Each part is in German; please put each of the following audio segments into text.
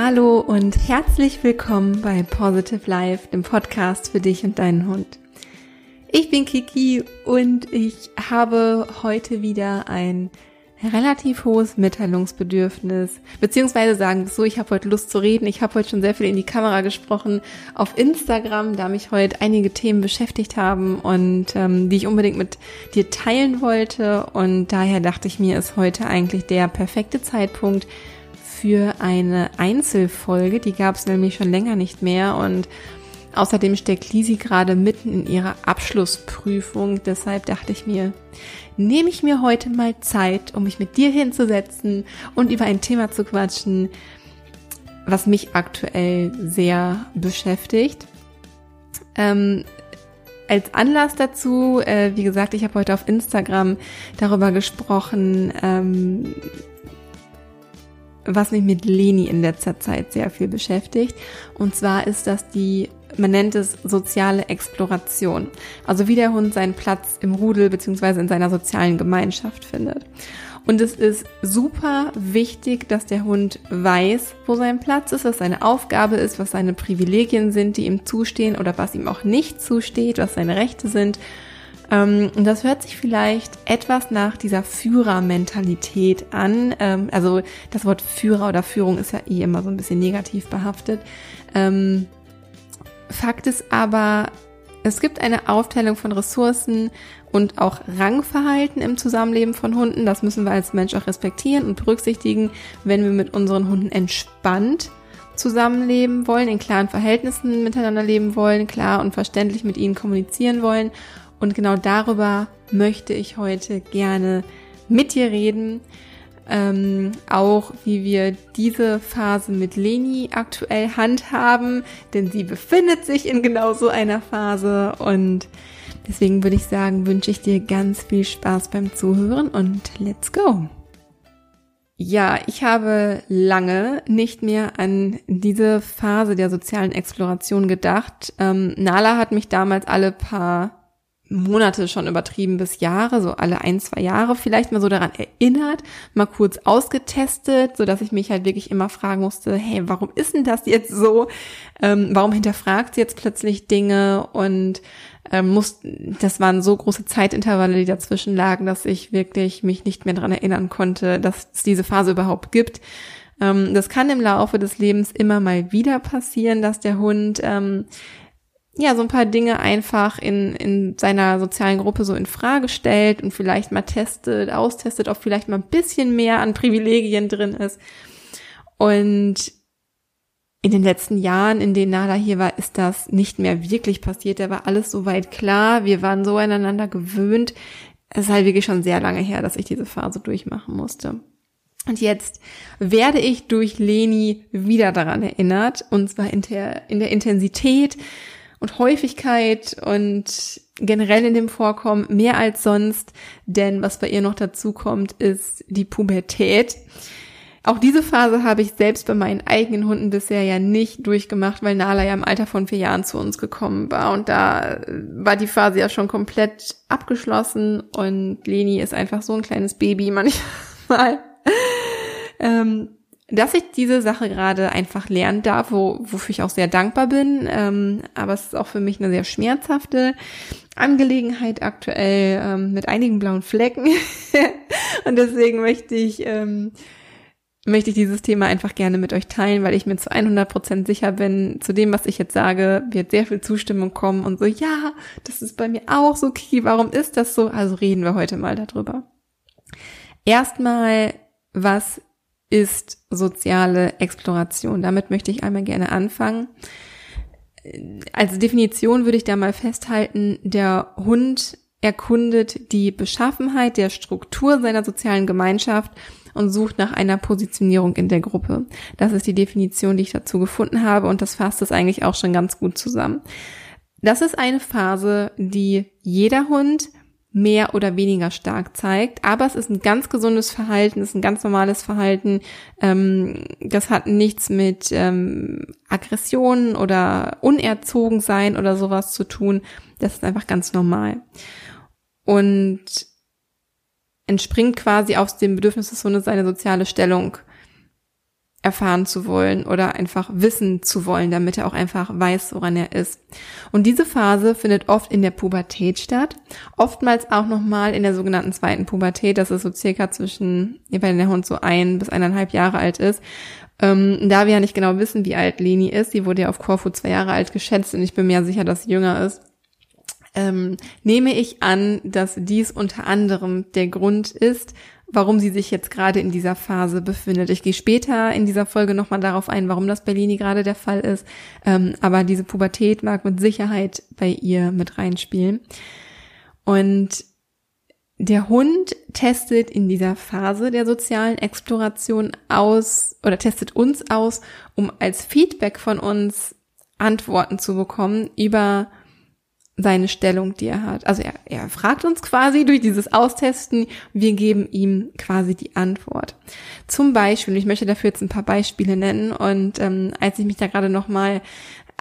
Hallo und herzlich willkommen bei Positive Life, dem Podcast für dich und deinen Hund. Ich bin Kiki und ich habe heute wieder ein relativ hohes Mitteilungsbedürfnis, beziehungsweise sagen wir so, ich habe heute Lust zu reden. Ich habe heute schon sehr viel in die Kamera gesprochen auf Instagram, da mich heute einige Themen beschäftigt haben und ähm, die ich unbedingt mit dir teilen wollte. Und daher dachte ich mir, ist heute eigentlich der perfekte Zeitpunkt für eine Einzelfolge. Die gab es nämlich schon länger nicht mehr und Außerdem steckt Lisi gerade mitten in ihrer Abschlussprüfung. Deshalb dachte ich mir, nehme ich mir heute mal Zeit, um mich mit dir hinzusetzen und über ein Thema zu quatschen, was mich aktuell sehr beschäftigt. Ähm, als Anlass dazu, äh, wie gesagt, ich habe heute auf Instagram darüber gesprochen, ähm, was mich mit Leni in letzter Zeit sehr viel beschäftigt. Und zwar ist das die man nennt es soziale Exploration. Also wie der Hund seinen Platz im Rudel beziehungsweise in seiner sozialen Gemeinschaft findet. Und es ist super wichtig, dass der Hund weiß, wo sein Platz ist, was seine Aufgabe ist, was seine Privilegien sind, die ihm zustehen oder was ihm auch nicht zusteht, was seine Rechte sind. Ähm, und das hört sich vielleicht etwas nach dieser Führermentalität an. Ähm, also das Wort Führer oder Führung ist ja eh immer so ein bisschen negativ behaftet. Ähm, Fakt ist aber, es gibt eine Aufteilung von Ressourcen und auch Rangverhalten im Zusammenleben von Hunden. Das müssen wir als Mensch auch respektieren und berücksichtigen, wenn wir mit unseren Hunden entspannt zusammenleben wollen, in klaren Verhältnissen miteinander leben wollen, klar und verständlich mit ihnen kommunizieren wollen. Und genau darüber möchte ich heute gerne mit dir reden ähm, auch wie wir diese Phase mit Leni aktuell handhaben, denn sie befindet sich in genau so einer Phase und deswegen würde ich sagen, wünsche ich dir ganz viel Spaß beim Zuhören und let's go! Ja, ich habe lange nicht mehr an diese Phase der sozialen Exploration gedacht. Ähm, Nala hat mich damals alle paar Monate schon übertrieben bis Jahre, so alle ein, zwei Jahre vielleicht mal so daran erinnert, mal kurz ausgetestet, so dass ich mich halt wirklich immer fragen musste, hey, warum ist denn das jetzt so? Ähm, warum hinterfragt sie jetzt plötzlich Dinge? Und ähm, muss, das waren so große Zeitintervalle, die dazwischen lagen, dass ich wirklich mich nicht mehr daran erinnern konnte, dass es diese Phase überhaupt gibt. Ähm, das kann im Laufe des Lebens immer mal wieder passieren, dass der Hund ähm, ja, so ein paar Dinge einfach in, in seiner sozialen Gruppe so in Frage stellt und vielleicht mal testet, austestet, ob vielleicht mal ein bisschen mehr an Privilegien drin ist. Und in den letzten Jahren, in denen Nala hier war, ist das nicht mehr wirklich passiert. Da war alles soweit klar. Wir waren so aneinander gewöhnt. Es ist halt wirklich schon sehr lange her, dass ich diese Phase durchmachen musste. Und jetzt werde ich durch Leni wieder daran erinnert, und zwar in der, in der Intensität, und Häufigkeit und generell in dem Vorkommen mehr als sonst, denn was bei ihr noch dazu kommt, ist die Pubertät. Auch diese Phase habe ich selbst bei meinen eigenen Hunden bisher ja nicht durchgemacht, weil Nala ja im Alter von vier Jahren zu uns gekommen war und da war die Phase ja schon komplett abgeschlossen und Leni ist einfach so ein kleines Baby manchmal. ähm, dass ich diese Sache gerade einfach lernen darf, wo, wofür ich auch sehr dankbar bin. Ähm, aber es ist auch für mich eine sehr schmerzhafte Angelegenheit aktuell ähm, mit einigen blauen Flecken. und deswegen möchte ich, ähm, möchte ich dieses Thema einfach gerne mit euch teilen, weil ich mir zu 100 Prozent sicher bin, zu dem, was ich jetzt sage, wird sehr viel Zustimmung kommen und so, ja, das ist bei mir auch so, Kiki, warum ist das so? Also reden wir heute mal darüber. Erstmal, was ist soziale Exploration. Damit möchte ich einmal gerne anfangen. Als Definition würde ich da mal festhalten, der Hund erkundet die Beschaffenheit der Struktur seiner sozialen Gemeinschaft und sucht nach einer Positionierung in der Gruppe. Das ist die Definition, die ich dazu gefunden habe und das fasst es eigentlich auch schon ganz gut zusammen. Das ist eine Phase, die jeder Hund mehr oder weniger stark zeigt. Aber es ist ein ganz gesundes Verhalten, es ist ein ganz normales Verhalten. Ähm, das hat nichts mit ähm, Aggressionen oder unerzogen sein oder sowas zu tun. Das ist einfach ganz normal. Und entspringt quasi aus dem Bedürfnis des Hundes, seine soziale Stellung erfahren zu wollen oder einfach wissen zu wollen, damit er auch einfach weiß, woran er ist. Und diese Phase findet oft in der Pubertät statt, oftmals auch nochmal in der sogenannten zweiten Pubertät, das ist so circa zwischen, wenn der Hund so ein bis eineinhalb Jahre alt ist. Ähm, da wir ja nicht genau wissen, wie alt Leni ist, sie wurde ja auf Korfu zwei Jahre alt geschätzt und ich bin mir sicher, dass sie jünger ist, ähm, nehme ich an, dass dies unter anderem der Grund ist, warum sie sich jetzt gerade in dieser Phase befindet. Ich gehe später in dieser Folge nochmal darauf ein, warum das bei Leni gerade der Fall ist. Ähm, aber diese Pubertät mag mit Sicherheit bei ihr mit reinspielen. Und der Hund testet in dieser Phase der sozialen Exploration aus oder testet uns aus, um als Feedback von uns Antworten zu bekommen über seine Stellung, die er hat. Also er, er fragt uns quasi durch dieses Austesten, wir geben ihm quasi die Antwort. Zum Beispiel, ich möchte dafür jetzt ein paar Beispiele nennen und ähm, als ich mich da gerade nochmal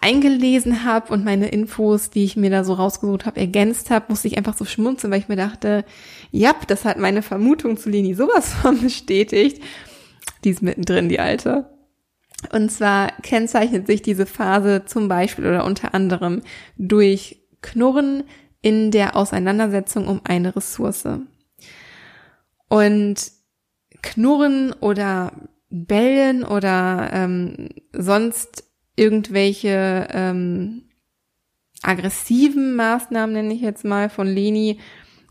eingelesen habe und meine Infos, die ich mir da so rausgesucht habe, ergänzt habe, musste ich einfach so schmunzeln, weil ich mir dachte, ja, das hat meine Vermutung zu Leni sowas von bestätigt. Die ist mittendrin, die alte. Und zwar kennzeichnet sich diese Phase zum Beispiel oder unter anderem durch Knurren in der Auseinandersetzung um eine Ressource. Und Knurren oder Bellen oder ähm, sonst irgendwelche ähm, aggressiven Maßnahmen, nenne ich jetzt mal, von Leni,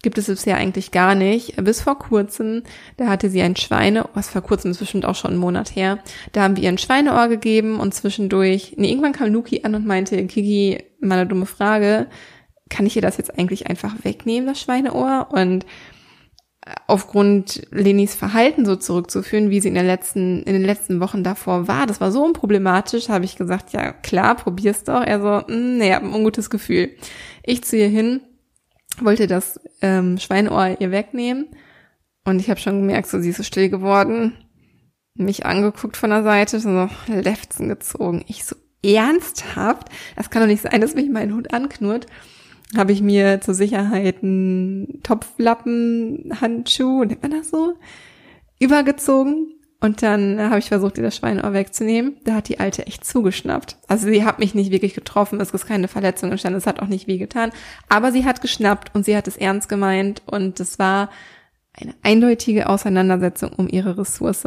gibt es bisher eigentlich gar nicht. Bis vor kurzem, da hatte sie ein Schweine, was vor kurzem ist bestimmt auch schon einen Monat her, da haben wir ihr ein Schweineohr gegeben und zwischendurch, nee, irgendwann kam Luki an und meinte, Kiki, meine dumme Frage, kann ich ihr das jetzt eigentlich einfach wegnehmen, das Schweineohr? Und aufgrund Lenis Verhalten so zurückzuführen, wie sie in, der letzten, in den letzten Wochen davor war, das war so unproblematisch, habe ich gesagt, ja klar, probier's doch. Er so, mm, nee, hab ein ungutes Gefühl. Ich ihr hin, wollte das ähm, Schweineohr ihr wegnehmen und ich habe schon gemerkt, so sie ist so still geworden, mich angeguckt von der Seite, so Lefzen gezogen. Ich so ernsthaft, das kann doch nicht sein, dass mich mein Hund anknurrt habe ich mir zur Sicherheit einen Topflappen-Handschuh, nennt man das so, übergezogen. Und dann habe ich versucht, ihr das Schweineohr wegzunehmen. Da hat die Alte echt zugeschnappt. Also sie hat mich nicht wirklich getroffen, es ist keine Verletzung entstanden, es hat auch nicht weh getan. Aber sie hat geschnappt und sie hat es ernst gemeint und es war eine eindeutige Auseinandersetzung um ihre Ressource.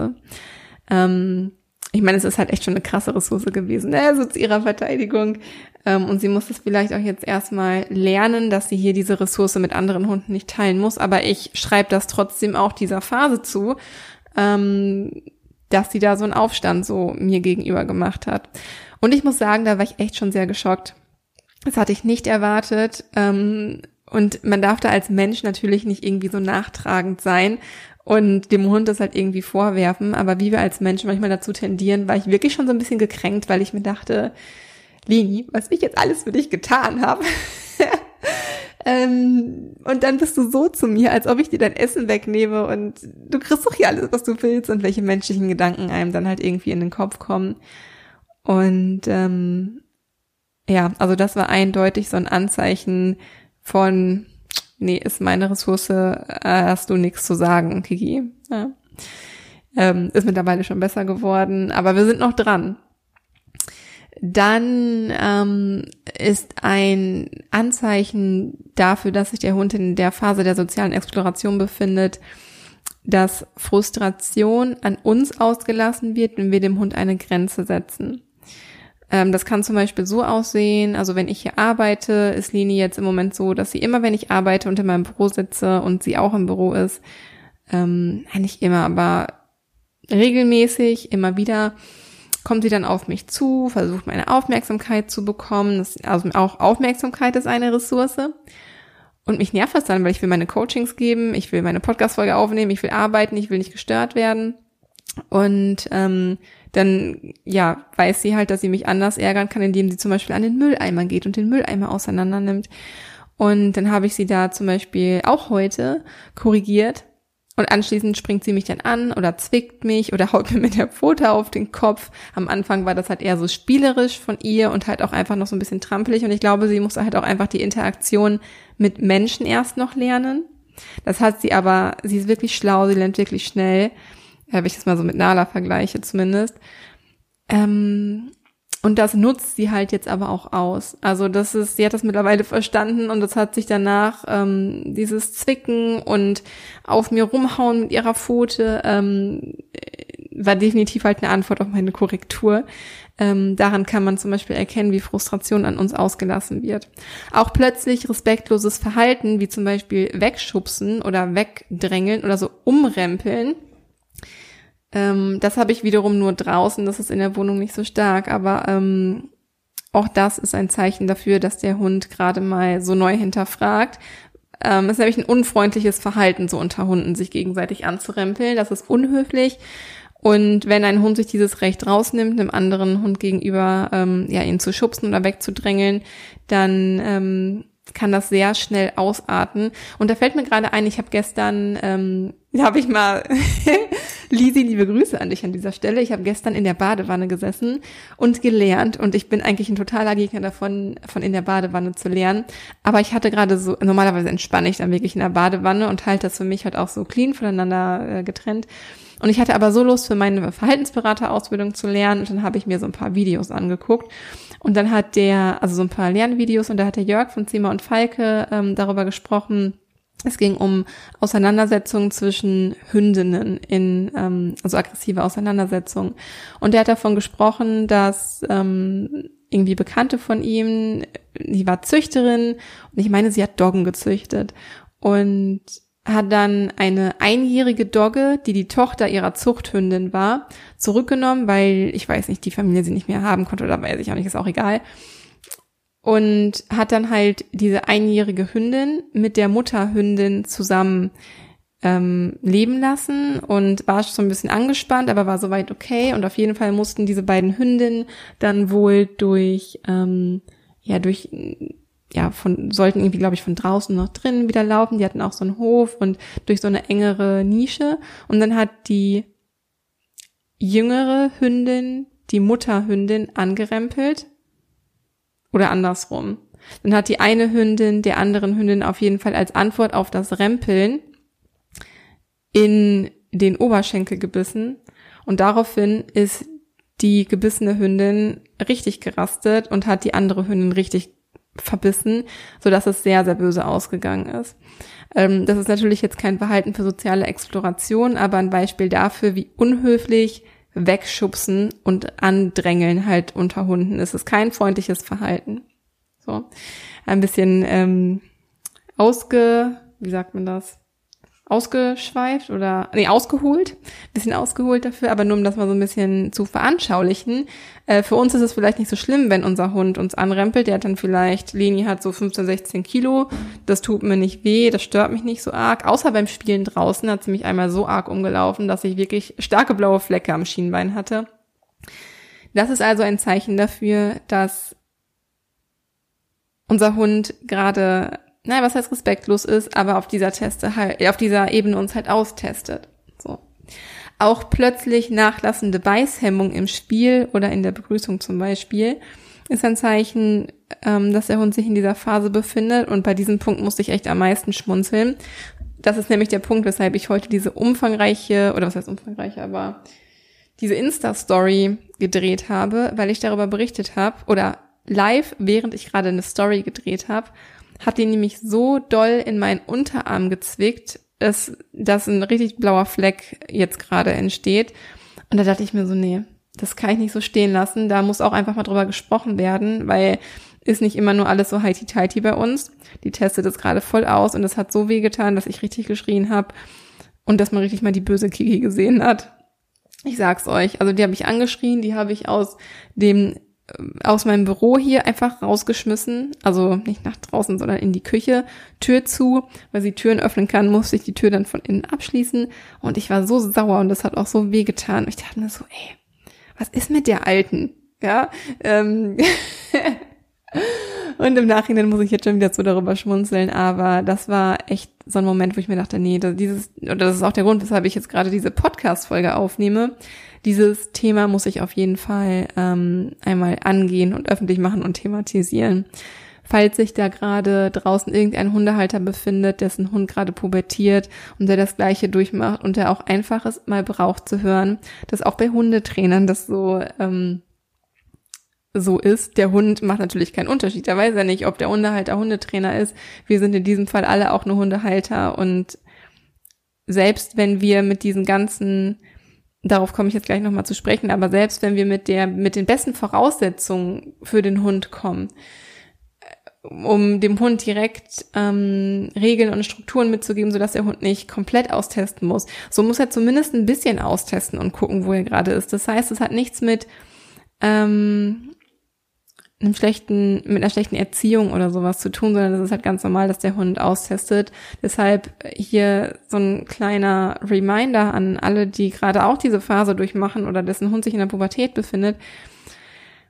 Ähm, ich meine, es ist halt echt schon eine krasse Ressource gewesen, ne? so zu ihrer Verteidigung. Ähm, und sie muss es vielleicht auch jetzt erstmal lernen, dass sie hier diese Ressource mit anderen Hunden nicht teilen muss. Aber ich schreibe das trotzdem auch dieser Phase zu, ähm, dass sie da so einen Aufstand so mir gegenüber gemacht hat. Und ich muss sagen, da war ich echt schon sehr geschockt. Das hatte ich nicht erwartet. Ähm, und man darf da als Mensch natürlich nicht irgendwie so nachtragend sein und dem Hund das halt irgendwie vorwerfen. Aber wie wir als Menschen manchmal dazu tendieren, war ich wirklich schon so ein bisschen gekränkt, weil ich mir dachte, Leni, was ich jetzt alles für dich getan habe. ähm, und dann bist du so zu mir, als ob ich dir dein Essen wegnehme und du kriegst doch hier alles, was du willst und welche menschlichen Gedanken einem dann halt irgendwie in den Kopf kommen. Und ähm, ja, also das war eindeutig so ein Anzeichen von, nee, ist meine Ressource, äh, hast du nichts zu sagen, Kiki. Ja. Ähm, ist mittlerweile schon besser geworden, aber wir sind noch dran. Dann ähm, ist ein Anzeichen dafür, dass sich der Hund in der Phase der sozialen Exploration befindet, dass Frustration an uns ausgelassen wird, wenn wir dem Hund eine Grenze setzen. Ähm, das kann zum Beispiel so aussehen, also wenn ich hier arbeite, ist Lini jetzt im Moment so, dass sie immer, wenn ich arbeite und in meinem Büro sitze und sie auch im Büro ist, ähm, nicht immer, aber regelmäßig, immer wieder, kommt sie dann auf mich zu, versucht meine Aufmerksamkeit zu bekommen. Das, also auch Aufmerksamkeit ist eine Ressource. Und mich nervt das dann, weil ich will meine Coachings geben, ich will meine Podcast-Folge aufnehmen, ich will arbeiten, ich will nicht gestört werden. Und ähm, dann ja weiß sie halt, dass sie mich anders ärgern kann, indem sie zum Beispiel an den Mülleimer geht und den Mülleimer auseinander nimmt. Und dann habe ich sie da zum Beispiel auch heute korrigiert, und anschließend springt sie mich dann an oder zwickt mich oder haut mir mit der Pfote auf den Kopf. Am Anfang war das halt eher so spielerisch von ihr und halt auch einfach noch so ein bisschen trampelig. Und ich glaube, sie muss halt auch einfach die Interaktion mit Menschen erst noch lernen. Das hat sie aber, sie ist wirklich schlau, sie lernt wirklich schnell. Ja, wenn ich das mal so mit Nala vergleiche zumindest. Ähm, und das nutzt sie halt jetzt aber auch aus. Also das ist, sie hat das mittlerweile verstanden und das hat sich danach ähm, dieses Zwicken und auf mir rumhauen mit ihrer Pfote ähm, war definitiv halt eine Antwort auf meine Korrektur. Ähm, daran kann man zum Beispiel erkennen, wie Frustration an uns ausgelassen wird. Auch plötzlich respektloses Verhalten, wie zum Beispiel wegschubsen oder wegdrängeln oder so umrempeln, ähm, das habe ich wiederum nur draußen, das ist in der Wohnung nicht so stark, aber ähm, auch das ist ein Zeichen dafür, dass der Hund gerade mal so neu hinterfragt. Ähm, ist nämlich ein unfreundliches Verhalten, so unter Hunden sich gegenseitig anzurempeln. Das ist unhöflich. Und wenn ein Hund sich dieses Recht rausnimmt, einem anderen Hund gegenüber ähm, ja ihn zu schubsen oder wegzudrängeln, dann ähm, kann das sehr schnell ausarten. Und da fällt mir gerade ein, ich habe gestern, ähm, da habe ich mal, Lisi, liebe Grüße an dich an dieser Stelle. Ich habe gestern in der Badewanne gesessen und gelernt und ich bin eigentlich ein totaler Gegner davon, von in der Badewanne zu lernen. Aber ich hatte gerade so, normalerweise entspanne ich dann wirklich in der Badewanne und halte das für mich halt auch so clean voneinander äh, getrennt. Und ich hatte aber so Lust für meine Verhaltensberaterausbildung zu lernen und dann habe ich mir so ein paar Videos angeguckt. Und dann hat der, also so ein paar Lernvideos und da hat der Jörg von Zimmer und Falke ähm, darüber gesprochen, es ging um Auseinandersetzungen zwischen Hündinnen in, ähm, also aggressive Auseinandersetzungen. Und er hat davon gesprochen, dass ähm, irgendwie Bekannte von ihm, die war Züchterin und ich meine, sie hat Doggen gezüchtet. Und hat dann eine einjährige Dogge, die die Tochter ihrer Zuchthündin war, zurückgenommen, weil ich weiß nicht, die Familie sie nicht mehr haben konnte oder weiß ich auch nicht, ist auch egal. Und hat dann halt diese einjährige Hündin mit der Mutterhündin zusammen ähm, leben lassen und war schon so ein bisschen angespannt, aber war soweit okay. Und auf jeden Fall mussten diese beiden Hündinnen dann wohl durch ähm, ja durch ja, von, sollten irgendwie, glaube ich, von draußen noch drinnen wieder laufen. Die hatten auch so einen Hof und durch so eine engere Nische. Und dann hat die jüngere Hündin die Mutterhündin angerempelt. Oder andersrum. Dann hat die eine Hündin der anderen Hündin auf jeden Fall als Antwort auf das Rempeln in den Oberschenkel gebissen. Und daraufhin ist die gebissene Hündin richtig gerastet und hat die andere Hündin richtig verbissen, so dass es sehr, sehr böse ausgegangen ist. Ähm, das ist natürlich jetzt kein Verhalten für soziale Exploration, aber ein Beispiel dafür, wie unhöflich wegschubsen und andrängeln halt unter Hunden. Es ist kein freundliches Verhalten. So. Ein bisschen ähm, ausge, wie sagt man das? Ausgeschweift oder nee, ausgeholt, bisschen ausgeholt dafür, aber nur um das mal so ein bisschen zu veranschaulichen. Äh, für uns ist es vielleicht nicht so schlimm, wenn unser Hund uns anrempelt. Der hat dann vielleicht, Leni hat so 15, 16 Kilo, das tut mir nicht weh, das stört mich nicht so arg. Außer beim Spielen draußen hat sie mich einmal so arg umgelaufen, dass ich wirklich starke blaue Flecke am Schienbein hatte. Das ist also ein Zeichen dafür, dass unser Hund gerade naja, was heißt respektlos ist, aber auf dieser Teste halt, auf dieser Ebene uns halt austestet. So. Auch plötzlich nachlassende Beißhemmung im Spiel oder in der Begrüßung zum Beispiel ist ein Zeichen, ähm, dass der Hund sich in dieser Phase befindet. Und bei diesem Punkt musste ich echt am meisten schmunzeln. Das ist nämlich der Punkt, weshalb ich heute diese umfangreiche, oder was heißt umfangreiche, aber diese Insta-Story gedreht habe, weil ich darüber berichtet habe, oder live, während ich gerade eine Story gedreht habe, hat die nämlich so doll in meinen Unterarm gezwickt, dass, dass ein richtig blauer Fleck jetzt gerade entsteht. Und da dachte ich mir so, nee, das kann ich nicht so stehen lassen. Da muss auch einfach mal drüber gesprochen werden, weil ist nicht immer nur alles so heiti-teiti bei uns. Die testet es gerade voll aus und es hat so weh getan, dass ich richtig geschrien habe und dass man richtig mal die böse Kiki gesehen hat. Ich sag's euch, also die habe ich angeschrien, die habe ich aus dem aus meinem Büro hier einfach rausgeschmissen. Also nicht nach draußen, sondern in die Küche. Tür zu. Weil sie Türen öffnen kann, musste ich die Tür dann von innen abschließen. Und ich war so sauer und das hat auch so weh getan. Ich dachte mir so, ey, was ist mit der Alten? Ja. Ähm und im Nachhinein muss ich jetzt schon wieder so darüber schmunzeln. Aber das war echt so ein Moment, wo ich mir dachte, nee, dieses, oder das ist auch der Grund, weshalb ich jetzt gerade diese Podcast-Folge aufnehme dieses Thema muss ich auf jeden Fall ähm, einmal angehen und öffentlich machen und thematisieren. falls sich da gerade draußen irgendein Hundehalter befindet, dessen Hund gerade pubertiert und der das gleiche durchmacht und der auch einfaches mal braucht zu hören, dass auch bei Hundetrainern das so ähm, so ist. Der Hund macht natürlich keinen Unterschied. Er weiß ja nicht, ob der Hundehalter Hundetrainer ist. Wir sind in diesem Fall alle auch nur Hundehalter und selbst wenn wir mit diesen ganzen darauf komme ich jetzt gleich nochmal zu sprechen, aber selbst wenn wir mit der, mit den besten Voraussetzungen für den Hund kommen, um dem Hund direkt ähm, Regeln und Strukturen mitzugeben, sodass der Hund nicht komplett austesten muss. So muss er zumindest ein bisschen austesten und gucken, wo er gerade ist. Das heißt, es hat nichts mit ähm, einem schlechten, mit einer schlechten Erziehung oder sowas zu tun, sondern das ist halt ganz normal, dass der Hund austestet. Deshalb hier so ein kleiner Reminder an alle, die gerade auch diese Phase durchmachen oder dessen Hund sich in der Pubertät befindet.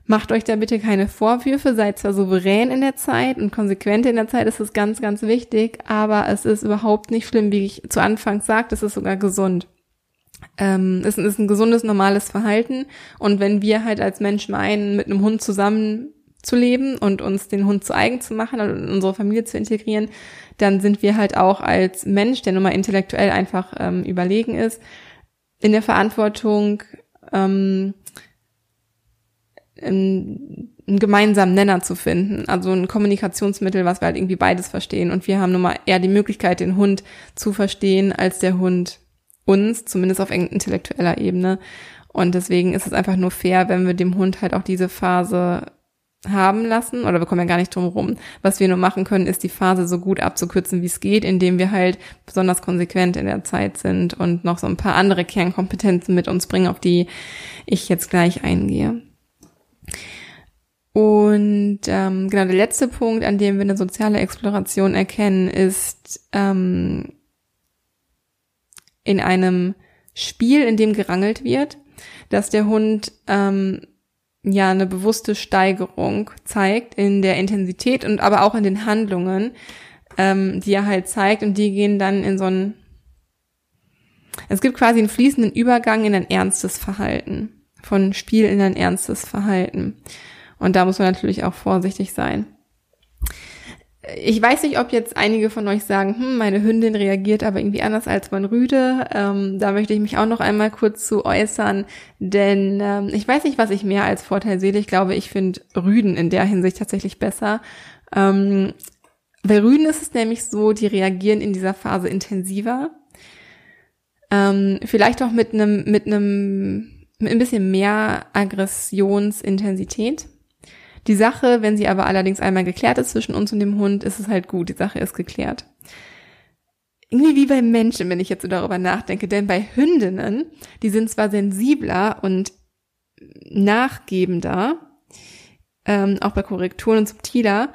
Macht euch da bitte keine Vorwürfe, seid zwar souverän in der Zeit und konsequent in der Zeit, das ist ganz, ganz wichtig, aber es ist überhaupt nicht schlimm, wie ich zu Anfang sagte, es ist sogar gesund. Ähm, es ist ein gesundes, normales Verhalten und wenn wir halt als Menschen meinen, mit einem Hund zusammen zu leben und uns den Hund zu eigen zu machen und unsere Familie zu integrieren, dann sind wir halt auch als Mensch, der nun mal intellektuell einfach ähm, überlegen ist, in der Verantwortung, ähm, einen, einen gemeinsamen Nenner zu finden, also ein Kommunikationsmittel, was wir halt irgendwie beides verstehen. Und wir haben nun mal eher die Möglichkeit, den Hund zu verstehen, als der Hund uns, zumindest auf intellektueller Ebene. Und deswegen ist es einfach nur fair, wenn wir dem Hund halt auch diese Phase haben lassen, oder wir kommen ja gar nicht drum rum. Was wir nur machen können, ist die Phase so gut abzukürzen, wie es geht, indem wir halt besonders konsequent in der Zeit sind und noch so ein paar andere Kernkompetenzen mit uns bringen, auf die ich jetzt gleich eingehe. Und ähm, genau der letzte Punkt, an dem wir eine soziale Exploration erkennen, ist ähm, in einem Spiel, in dem gerangelt wird, dass der Hund ähm, ja eine bewusste Steigerung zeigt in der Intensität und aber auch in den Handlungen, ähm, die er halt zeigt und die gehen dann in so ein es gibt quasi einen fließenden Übergang in ein ernstes Verhalten. Von Spiel in ein ernstes Verhalten. Und da muss man natürlich auch vorsichtig sein ich weiß nicht, ob jetzt einige von euch sagen, hm, meine Hündin reagiert aber irgendwie anders als mein Rüde. Ähm, da möchte ich mich auch noch einmal kurz zu äußern, denn ähm, ich weiß nicht, was ich mehr als Vorteil sehe. Ich glaube, ich finde Rüden in der Hinsicht tatsächlich besser. Ähm, bei Rüden ist es nämlich so, die reagieren in dieser Phase intensiver. Ähm, vielleicht auch mit einem, mit einem, mit ein bisschen mehr Aggressionsintensität. Die Sache, wenn sie aber allerdings einmal geklärt ist zwischen uns und dem Hund, ist es halt gut, die Sache ist geklärt. Irgendwie wie bei Menschen, wenn ich jetzt so darüber nachdenke, denn bei Hündinnen, die sind zwar sensibler und nachgebender, ähm, auch bei Korrekturen und subtiler,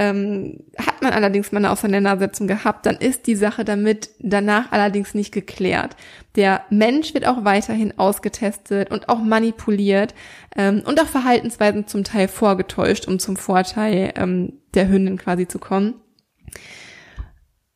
ähm, hat man allerdings mal eine Auseinandersetzung gehabt, dann ist die Sache damit danach allerdings nicht geklärt. Der Mensch wird auch weiterhin ausgetestet und auch manipuliert ähm, und auch Verhaltensweisen zum Teil vorgetäuscht, um zum Vorteil ähm, der Hündin quasi zu kommen.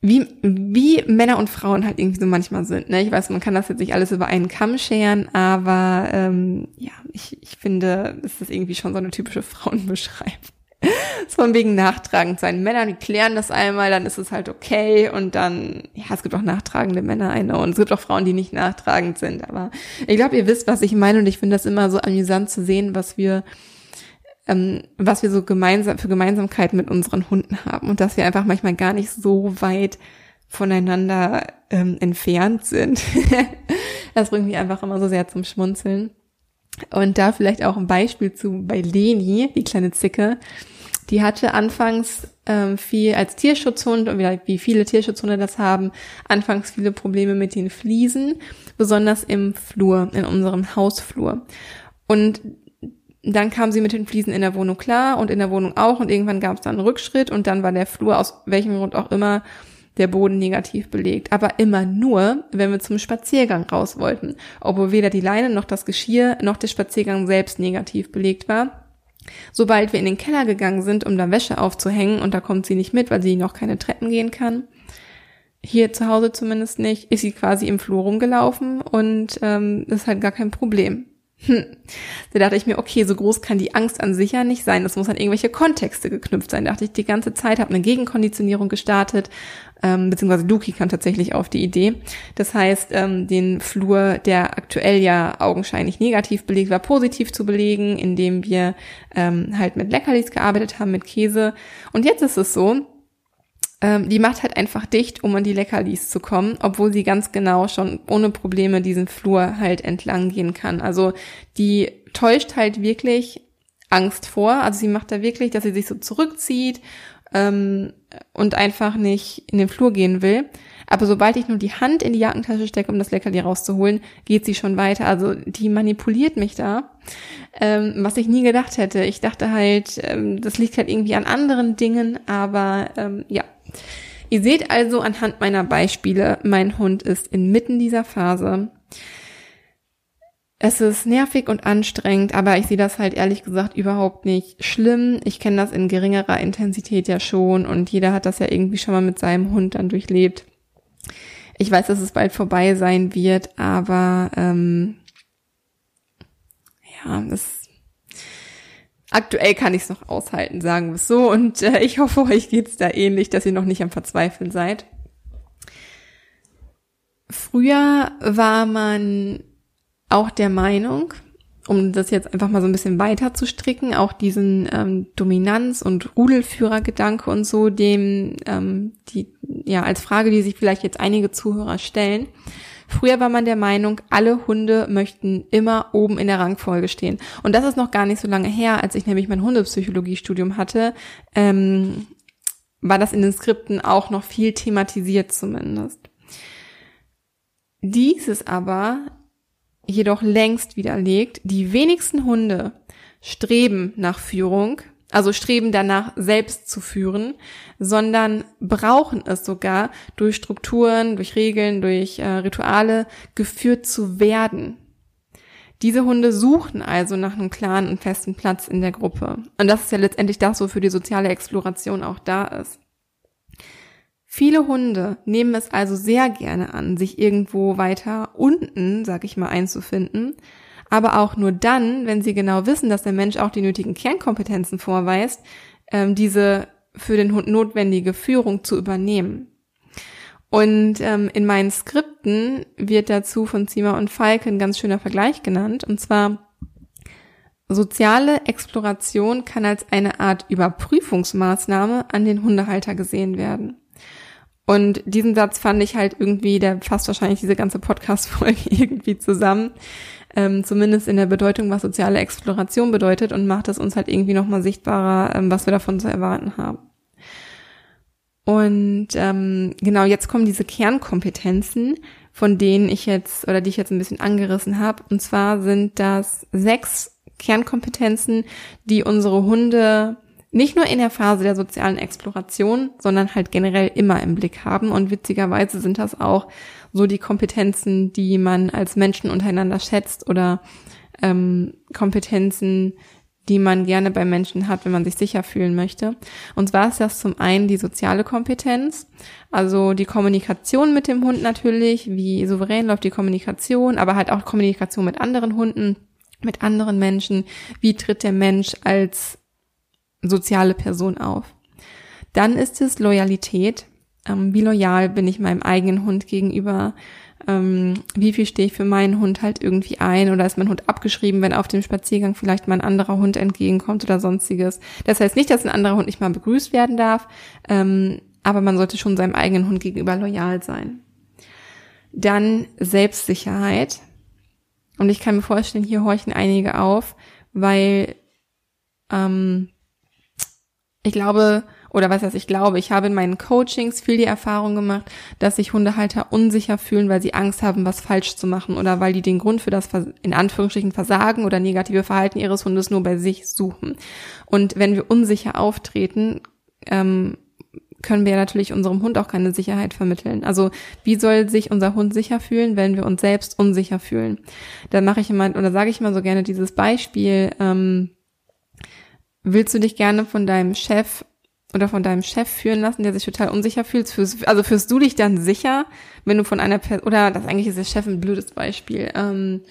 Wie, wie Männer und Frauen halt irgendwie so manchmal sind. Ne? Ich weiß, man kann das jetzt nicht alles über einen Kamm scheren, aber ähm, ja, ich, ich finde, es ist irgendwie schon so eine typische Frauenbeschreibung. von wegen nachtragend sein. Männer, die klären das einmal, dann ist es halt okay und dann, ja, es gibt auch nachtragende Männer, eine und es gibt auch Frauen, die nicht nachtragend sind. Aber ich glaube, ihr wisst, was ich meine und ich finde das immer so amüsant zu sehen, was wir ähm, was wir so gemeinsam für Gemeinsamkeiten mit unseren Hunden haben und dass wir einfach manchmal gar nicht so weit voneinander ähm, entfernt sind. das bringt mich einfach immer so sehr zum Schmunzeln. Und da vielleicht auch ein Beispiel zu bei Leni, die kleine Zicke. Die hatte anfangs ähm, viel als Tierschutzhund und wie viele Tierschutzhunde das haben, anfangs viele Probleme mit den Fliesen, besonders im Flur, in unserem Hausflur. Und dann kam sie mit den Fliesen in der Wohnung klar und in der Wohnung auch und irgendwann gab es dann einen Rückschritt und dann war der Flur aus welchem Grund auch immer der Boden negativ belegt. Aber immer nur, wenn wir zum Spaziergang raus wollten. Obwohl weder die Leine noch das Geschirr noch der Spaziergang selbst negativ belegt war. Sobald wir in den Keller gegangen sind, um da Wäsche aufzuhängen, und da kommt sie nicht mit, weil sie noch keine Treppen gehen kann, hier zu Hause zumindest nicht, ist sie quasi im Flur rumgelaufen und ähm, ist halt gar kein Problem. Hm. Da dachte ich mir, okay, so groß kann die Angst an sich ja nicht sein. Das muss an irgendwelche Kontexte geknüpft sein. Da dachte ich die ganze Zeit, habe eine Gegenkonditionierung gestartet, ähm, beziehungsweise Luki kam tatsächlich auf die Idee. Das heißt, ähm, den Flur, der aktuell ja augenscheinlich negativ belegt war, positiv zu belegen, indem wir ähm, halt mit Leckerlis gearbeitet haben, mit Käse. Und jetzt ist es so, ähm, die macht halt einfach dicht, um an die Leckerlis zu kommen, obwohl sie ganz genau schon ohne Probleme diesen Flur halt entlang gehen kann. Also die täuscht halt wirklich Angst vor. Also sie macht da wirklich, dass sie sich so zurückzieht ähm, und einfach nicht in den Flur gehen will. Aber sobald ich nur die Hand in die Jackentasche stecke, um das Leckerli rauszuholen, geht sie schon weiter. Also die manipuliert mich da, ähm, was ich nie gedacht hätte. Ich dachte halt, ähm, das liegt halt irgendwie an anderen Dingen, aber ähm, ja, Ihr seht also anhand meiner Beispiele, mein Hund ist inmitten dieser Phase. Es ist nervig und anstrengend, aber ich sehe das halt ehrlich gesagt überhaupt nicht schlimm. Ich kenne das in geringerer Intensität ja schon und jeder hat das ja irgendwie schon mal mit seinem Hund dann durchlebt. Ich weiß, dass es bald vorbei sein wird, aber ähm, ja, es aktuell kann ich es noch aushalten, sagen wir es so. Und äh, ich hoffe, euch geht's da ähnlich, dass ihr noch nicht am Verzweifeln seid. Früher war man auch der Meinung, um das jetzt einfach mal so ein bisschen weiter zu stricken, auch diesen ähm, Dominanz- und Rudelführergedanke und so, dem ähm, die ja als Frage, die sich vielleicht jetzt einige Zuhörer stellen, Früher war man der Meinung, alle Hunde möchten immer oben in der Rangfolge stehen. Und das ist noch gar nicht so lange her, als ich nämlich mein Hundepsychologiestudium hatte, ähm, war das in den Skripten auch noch viel thematisiert zumindest. Dies ist aber jedoch längst widerlegt. Die wenigsten Hunde streben nach Führung, also streben danach, selbst zu führen, sondern brauchen es sogar durch Strukturen, durch Regeln, durch äh, Rituale geführt zu werden. Diese Hunde suchen also nach einem klaren und festen Platz in der Gruppe. Und das ist ja letztendlich das, wofür die soziale Exploration auch da ist. Viele Hunde nehmen es also sehr gerne an, sich irgendwo weiter unten, sag ich mal, einzufinden, aber auch nur dann, wenn sie genau wissen, dass der Mensch auch die nötigen Kernkompetenzen vorweist, ähm, diese für den Hund notwendige Führung zu übernehmen. Und ähm, in meinen Skripten wird dazu von Zima und Falke ein ganz schöner Vergleich genannt. Und zwar, soziale Exploration kann als eine Art Überprüfungsmaßnahme an den Hundehalter gesehen werden. Und diesen Satz fand ich halt irgendwie, der fasst wahrscheinlich diese ganze Podcast-Folge irgendwie zusammen ähm, zumindest in der Bedeutung, was soziale Exploration bedeutet und macht es uns halt irgendwie nochmal sichtbarer, ähm, was wir davon zu erwarten haben. Und ähm, genau, jetzt kommen diese Kernkompetenzen, von denen ich jetzt oder die ich jetzt ein bisschen angerissen habe. Und zwar sind das sechs Kernkompetenzen, die unsere Hunde nicht nur in der Phase der sozialen Exploration, sondern halt generell immer im Blick haben. Und witzigerweise sind das auch so die Kompetenzen, die man als Menschen untereinander schätzt oder ähm, Kompetenzen, die man gerne bei Menschen hat, wenn man sich sicher fühlen möchte. Und zwar ist das zum einen die soziale Kompetenz, also die Kommunikation mit dem Hund natürlich, wie souverän läuft die Kommunikation, aber halt auch Kommunikation mit anderen Hunden, mit anderen Menschen, wie tritt der Mensch als soziale Person auf. Dann ist es Loyalität. Ähm, wie loyal bin ich meinem eigenen Hund gegenüber? Ähm, wie viel stehe ich für meinen Hund halt irgendwie ein? Oder ist mein Hund abgeschrieben, wenn auf dem Spaziergang vielleicht mal ein anderer Hund entgegenkommt oder sonstiges? Das heißt nicht, dass ein anderer Hund nicht mal begrüßt werden darf, ähm, aber man sollte schon seinem eigenen Hund gegenüber loyal sein. Dann Selbstsicherheit. Und ich kann mir vorstellen, hier horchen einige auf, weil ähm, ich glaube, oder was heißt ich glaube, ich habe in meinen Coachings viel die Erfahrung gemacht, dass sich Hundehalter unsicher fühlen, weil sie Angst haben, was falsch zu machen oder weil die den Grund für das in Anführungsstrichen Versagen oder negative Verhalten ihres Hundes nur bei sich suchen. Und wenn wir unsicher auftreten, ähm, können wir natürlich unserem Hund auch keine Sicherheit vermitteln. Also wie soll sich unser Hund sicher fühlen, wenn wir uns selbst unsicher fühlen? Da mache ich immer oder sage ich immer so gerne dieses Beispiel. Ähm, willst du dich gerne von deinem Chef oder von deinem Chef führen lassen, der sich total unsicher fühlt? Also fühlst du dich dann sicher, wenn du von einer Person, oder das eigentlich ist der Chef ein blödes Beispiel, ähm,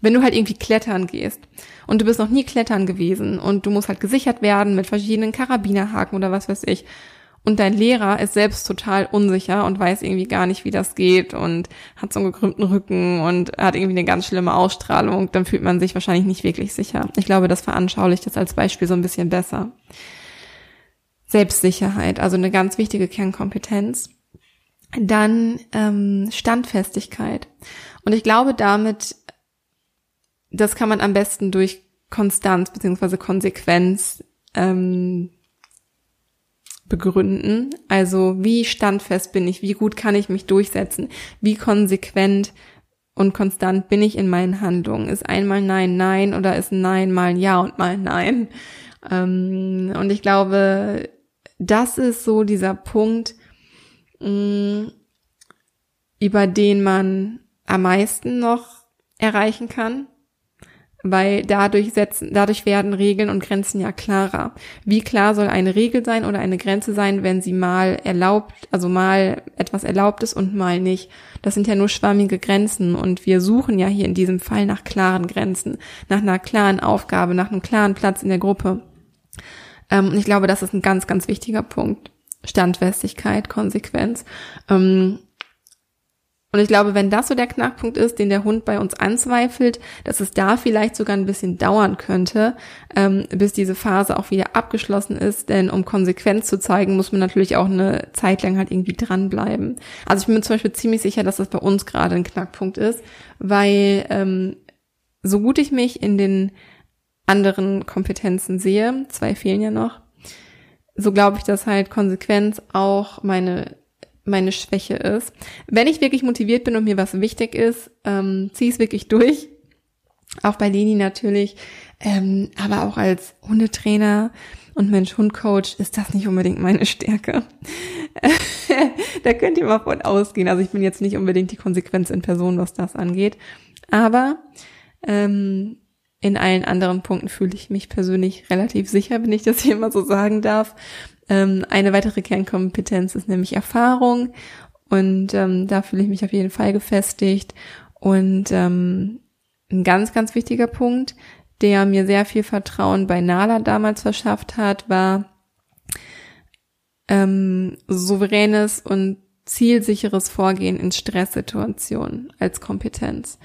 Wenn du halt irgendwie klettern gehst und du bist noch nie klettern gewesen und du musst halt gesichert werden mit verschiedenen Karabinerhaken oder was weiß ich. Und dein Lehrer ist selbst total unsicher und weiß irgendwie gar nicht, wie das geht und hat so einen gekrümmten Rücken und hat irgendwie eine ganz schlimme Ausstrahlung, dann fühlt man sich wahrscheinlich nicht wirklich sicher. Ich glaube, das veranschaulicht das als Beispiel so ein bisschen besser. Selbstsicherheit, also eine ganz wichtige Kernkompetenz. Dann ähm, Standfestigkeit. Und ich glaube, damit das kann man am besten durch Konstanz beziehungsweise Konsequenz ähm, begründen. Also wie standfest bin ich, wie gut kann ich mich durchsetzen, wie konsequent und konstant bin ich in meinen Handlungen. Ist einmal Nein Nein oder ist Nein mal ein Ja und mal Nein? Ähm, und ich glaube, das ist so dieser Punkt, mm, über den man am meisten noch erreichen kann weil dadurch setzen, dadurch werden Regeln und Grenzen ja klarer. Wie klar soll eine Regel sein oder eine Grenze sein, wenn sie mal erlaubt, also mal etwas erlaubt ist und mal nicht? Das sind ja nur schwammige Grenzen und wir suchen ja hier in diesem Fall nach klaren Grenzen, nach einer klaren Aufgabe, nach einem klaren Platz in der Gruppe. Ähm, und ich glaube, das ist ein ganz, ganz wichtiger Punkt. Standfestigkeit, Konsequenz. Ähm, und ich glaube, wenn das so der Knackpunkt ist, den der Hund bei uns anzweifelt, dass es da vielleicht sogar ein bisschen dauern könnte, ähm, bis diese Phase auch wieder abgeschlossen ist. Denn um Konsequenz zu zeigen, muss man natürlich auch eine Zeit lang halt irgendwie dranbleiben. Also ich bin mir zum Beispiel ziemlich sicher, dass das bei uns gerade ein Knackpunkt ist, weil ähm, so gut ich mich in den anderen Kompetenzen sehe, zwei fehlen ja noch, so glaube ich, dass halt Konsequenz auch meine meine Schwäche ist. Wenn ich wirklich motiviert bin und mir was wichtig ist, ähm, ziehe es wirklich durch. Auch bei Leni natürlich, ähm, aber auch als Hundetrainer und Mensch-Hund-Coach ist das nicht unbedingt meine Stärke. da könnt ihr mal von ausgehen. Also ich bin jetzt nicht unbedingt die Konsequenz in Person, was das angeht. Aber ähm, in allen anderen Punkten fühle ich mich persönlich relativ sicher, wenn ich das hier mal so sagen darf. Ähm, eine weitere Kernkompetenz ist nämlich Erfahrung und ähm, da fühle ich mich auf jeden Fall gefestigt. Und ähm, ein ganz, ganz wichtiger Punkt, der mir sehr viel Vertrauen bei Nala damals verschafft hat, war ähm, souveränes und zielsicheres Vorgehen in Stresssituationen als Kompetenz.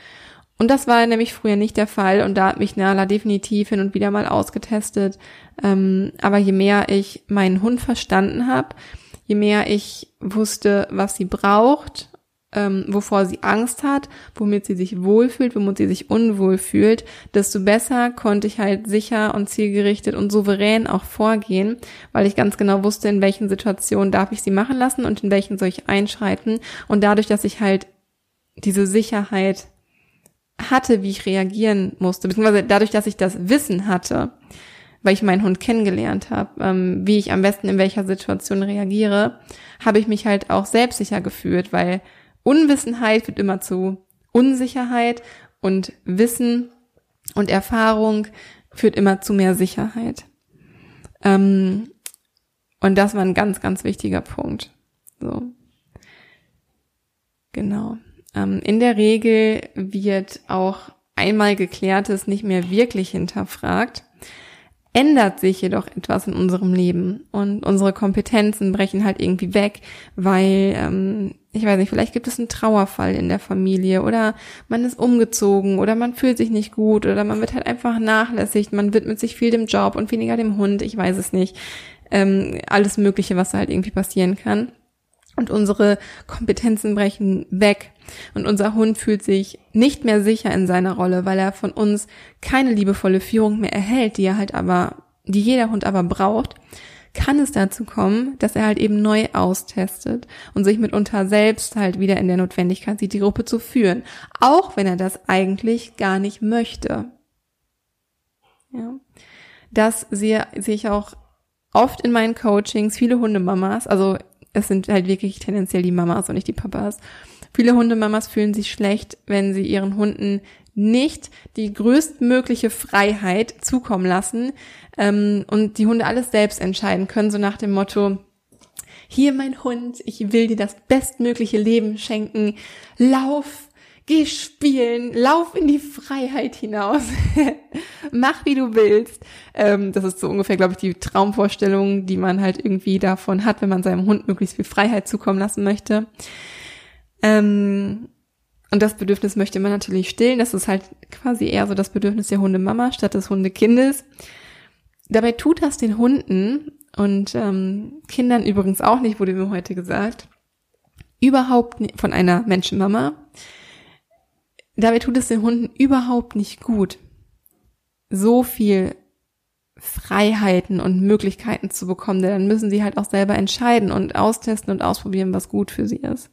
Und das war nämlich früher nicht der Fall und da hat mich Nala definitiv hin und wieder mal ausgetestet. Ähm, aber je mehr ich meinen Hund verstanden habe, je mehr ich wusste, was sie braucht, ähm, wovor sie Angst hat, womit sie sich wohlfühlt, womit sie sich unwohl fühlt, desto besser konnte ich halt sicher und zielgerichtet und souverän auch vorgehen, weil ich ganz genau wusste, in welchen Situationen darf ich sie machen lassen und in welchen soll ich einschreiten. Und dadurch, dass ich halt diese Sicherheit hatte, wie ich reagieren musste, beziehungsweise dadurch, dass ich das Wissen hatte, weil ich meinen Hund kennengelernt habe, ähm, wie ich am besten in welcher Situation reagiere, habe ich mich halt auch selbstsicher gefühlt, weil Unwissenheit führt immer zu Unsicherheit und Wissen und Erfahrung führt immer zu mehr Sicherheit. Ähm, und das war ein ganz, ganz wichtiger Punkt. So. Genau. Ähm, in der Regel wird auch einmal geklärtes nicht mehr wirklich hinterfragt, ändert sich jedoch etwas in unserem Leben und unsere Kompetenzen brechen halt irgendwie weg, weil, ähm, ich weiß nicht, vielleicht gibt es einen Trauerfall in der Familie oder man ist umgezogen oder man fühlt sich nicht gut oder man wird halt einfach nachlässig, man widmet sich viel dem Job und weniger dem Hund, ich weiß es nicht. Ähm, alles Mögliche, was halt irgendwie passieren kann und unsere Kompetenzen brechen weg und unser Hund fühlt sich nicht mehr sicher in seiner Rolle, weil er von uns keine liebevolle Führung mehr erhält, die er halt aber, die jeder Hund aber braucht, kann es dazu kommen, dass er halt eben neu austestet und sich mitunter selbst halt wieder in der Notwendigkeit sieht, die Gruppe zu führen, auch wenn er das eigentlich gar nicht möchte. Ja. Das sehe, sehe ich auch oft in meinen Coachings, viele Hundemamas, also es sind halt wirklich tendenziell die Mamas und nicht die Papas. Viele Hundemamas fühlen sich schlecht, wenn sie ihren Hunden nicht die größtmögliche Freiheit zukommen lassen ähm, und die Hunde alles selbst entscheiden können, so nach dem Motto, hier mein Hund, ich will dir das bestmögliche Leben schenken, lauf, geh spielen, lauf in die Freiheit hinaus, mach wie du willst. Ähm, das ist so ungefähr, glaube ich, die Traumvorstellung, die man halt irgendwie davon hat, wenn man seinem Hund möglichst viel Freiheit zukommen lassen möchte. Ähm, und das Bedürfnis möchte man natürlich stillen. Das ist halt quasi eher so das Bedürfnis der Hundemama statt des Hundekindes. Dabei tut das den Hunden und ähm, Kindern übrigens auch nicht, wurde mir heute gesagt, überhaupt von einer Menschenmama. Dabei tut es den Hunden überhaupt nicht gut, so viel Freiheiten und Möglichkeiten zu bekommen, denn dann müssen sie halt auch selber entscheiden und austesten und ausprobieren, was gut für sie ist.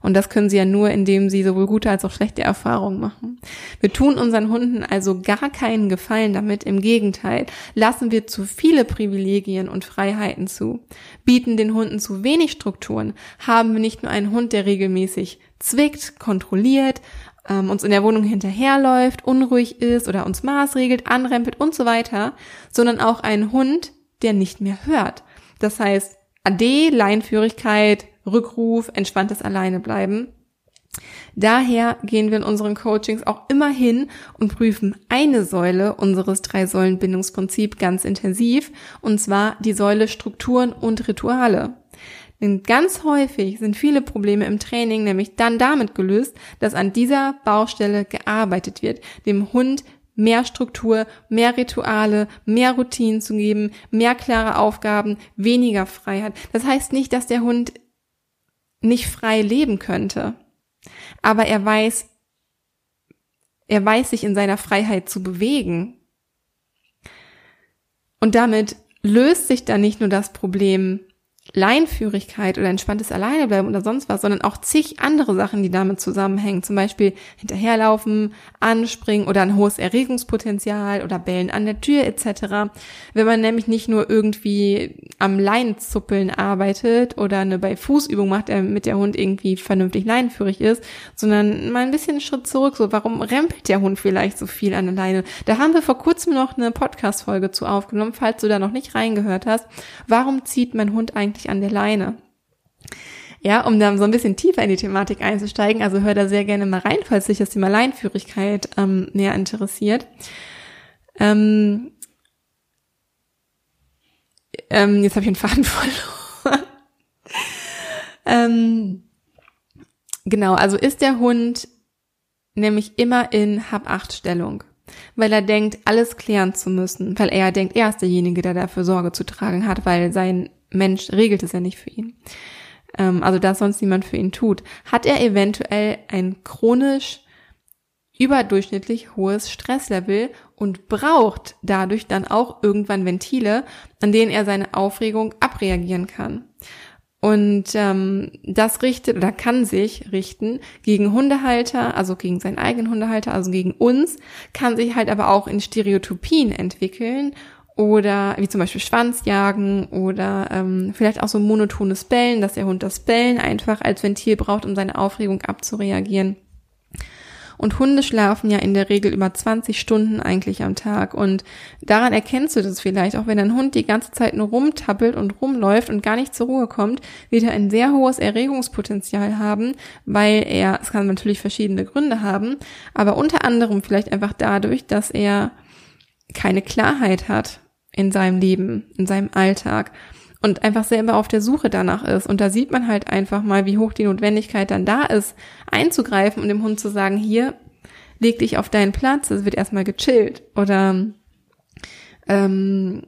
Und das können sie ja nur, indem sie sowohl gute als auch schlechte Erfahrungen machen. Wir tun unseren Hunden also gar keinen Gefallen damit. Im Gegenteil, lassen wir zu viele Privilegien und Freiheiten zu. Bieten den Hunden zu wenig Strukturen, haben wir nicht nur einen Hund, der regelmäßig zwickt, kontrolliert, ähm, uns in der Wohnung hinterherläuft, unruhig ist oder uns maßregelt, anrempelt und so weiter, sondern auch einen Hund, der nicht mehr hört. Das heißt, AD, Leinführigkeit, Rückruf, entspanntes Alleinebleiben. Daher gehen wir in unseren Coachings auch immer hin und prüfen eine Säule unseres Drei-Säulen-Bindungsprinzip ganz intensiv, und zwar die Säule Strukturen und Rituale. Denn ganz häufig sind viele Probleme im Training nämlich dann damit gelöst, dass an dieser Baustelle gearbeitet wird, dem Hund mehr Struktur, mehr Rituale, mehr Routinen zu geben, mehr klare Aufgaben, weniger Freiheit. Das heißt nicht, dass der Hund nicht frei leben könnte. Aber er weiß, er weiß sich in seiner Freiheit zu bewegen. Und damit löst sich dann nicht nur das Problem Leinführigkeit oder entspanntes Alleinebleiben oder sonst was, sondern auch zig andere Sachen, die damit zusammenhängen. Zum Beispiel hinterherlaufen, anspringen oder ein hohes Erregungspotenzial oder bellen an der Tür etc. Wenn man nämlich nicht nur irgendwie am Leinzuppeln arbeitet oder eine bei Fußübung macht, damit der Hund irgendwie vernünftig leinenführig ist, sondern mal ein bisschen einen Schritt zurück. So, warum rempelt der Hund vielleicht so viel an der Leine? Da haben wir vor kurzem noch eine Podcast-Folge zu aufgenommen, falls du da noch nicht reingehört hast. Warum zieht mein Hund eigentlich eigentlich an der Leine? Ja, um dann so ein bisschen tiefer in die Thematik einzusteigen, also hör da sehr gerne mal rein, falls dich das Thema Leinführigkeit ähm, näher interessiert. Ähm, ähm, jetzt habe ich den Faden verloren. ähm, genau, also ist der Hund nämlich immer in Hab-Acht-Stellung, weil er denkt, alles klären zu müssen, weil er denkt, er ist derjenige, der dafür Sorge zu tragen hat, weil sein Mensch regelt es ja nicht für ihn. Ähm, also das sonst niemand für ihn tut. Hat er eventuell ein chronisch überdurchschnittlich hohes Stresslevel und braucht dadurch dann auch irgendwann Ventile, an denen er seine Aufregung abreagieren kann. Und ähm, das richtet oder kann sich richten gegen Hundehalter, also gegen seinen eigenen Hundehalter, also gegen uns, kann sich halt aber auch in Stereotypien entwickeln oder wie zum Beispiel Schwanzjagen oder ähm, vielleicht auch so monotones Bellen, dass der Hund das Bellen einfach als Ventil braucht, um seine Aufregung abzureagieren. Und Hunde schlafen ja in der Regel über 20 Stunden eigentlich am Tag. Und daran erkennst du das vielleicht, auch wenn ein Hund die ganze Zeit nur rumtappelt und rumläuft und gar nicht zur Ruhe kommt, wird er ein sehr hohes Erregungspotenzial haben, weil er, es kann natürlich verschiedene Gründe haben, aber unter anderem vielleicht einfach dadurch, dass er keine Klarheit hat in seinem Leben, in seinem Alltag und einfach selber auf der Suche danach ist. Und da sieht man halt einfach mal, wie hoch die Notwendigkeit dann da ist, einzugreifen und dem Hund zu sagen, hier, leg dich auf deinen Platz, es wird erstmal gechillt. Oder ähm,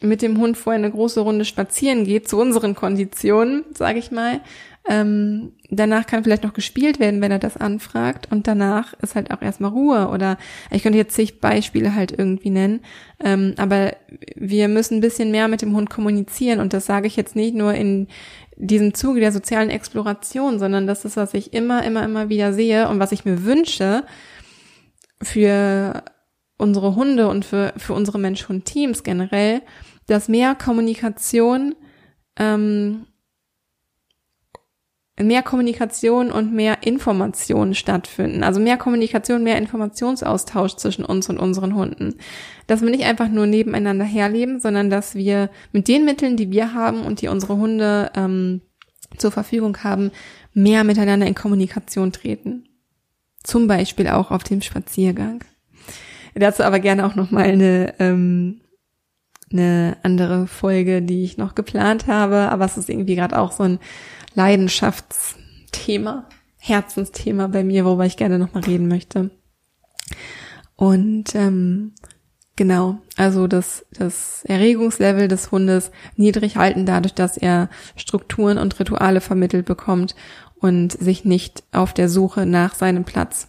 mit dem Hund vorher eine große Runde spazieren geht, zu unseren Konditionen, sage ich mal, ähm, danach kann vielleicht noch gespielt werden, wenn er das anfragt. Und danach ist halt auch erstmal Ruhe. Oder ich könnte jetzt zig Beispiele halt irgendwie nennen. Ähm, aber wir müssen ein bisschen mehr mit dem Hund kommunizieren. Und das sage ich jetzt nicht nur in diesem Zuge der sozialen Exploration, sondern das ist, was ich immer, immer, immer wieder sehe und was ich mir wünsche für unsere Hunde und für, für unsere Mensch-Hund-Teams generell, dass mehr Kommunikation ähm, mehr Kommunikation und mehr Information stattfinden. Also mehr Kommunikation, mehr Informationsaustausch zwischen uns und unseren Hunden. Dass wir nicht einfach nur nebeneinander herleben, sondern dass wir mit den Mitteln, die wir haben und die unsere Hunde ähm, zur Verfügung haben, mehr miteinander in Kommunikation treten. Zum Beispiel auch auf dem Spaziergang. Dazu aber gerne auch nochmal eine, ähm, eine andere Folge, die ich noch geplant habe. Aber es ist irgendwie gerade auch so ein Leidenschaftsthema, Herzensthema bei mir, worüber ich gerne nochmal reden möchte. Und ähm, genau, also das, das Erregungslevel des Hundes niedrig halten, dadurch, dass er Strukturen und Rituale vermittelt bekommt und sich nicht auf der Suche nach seinem Platz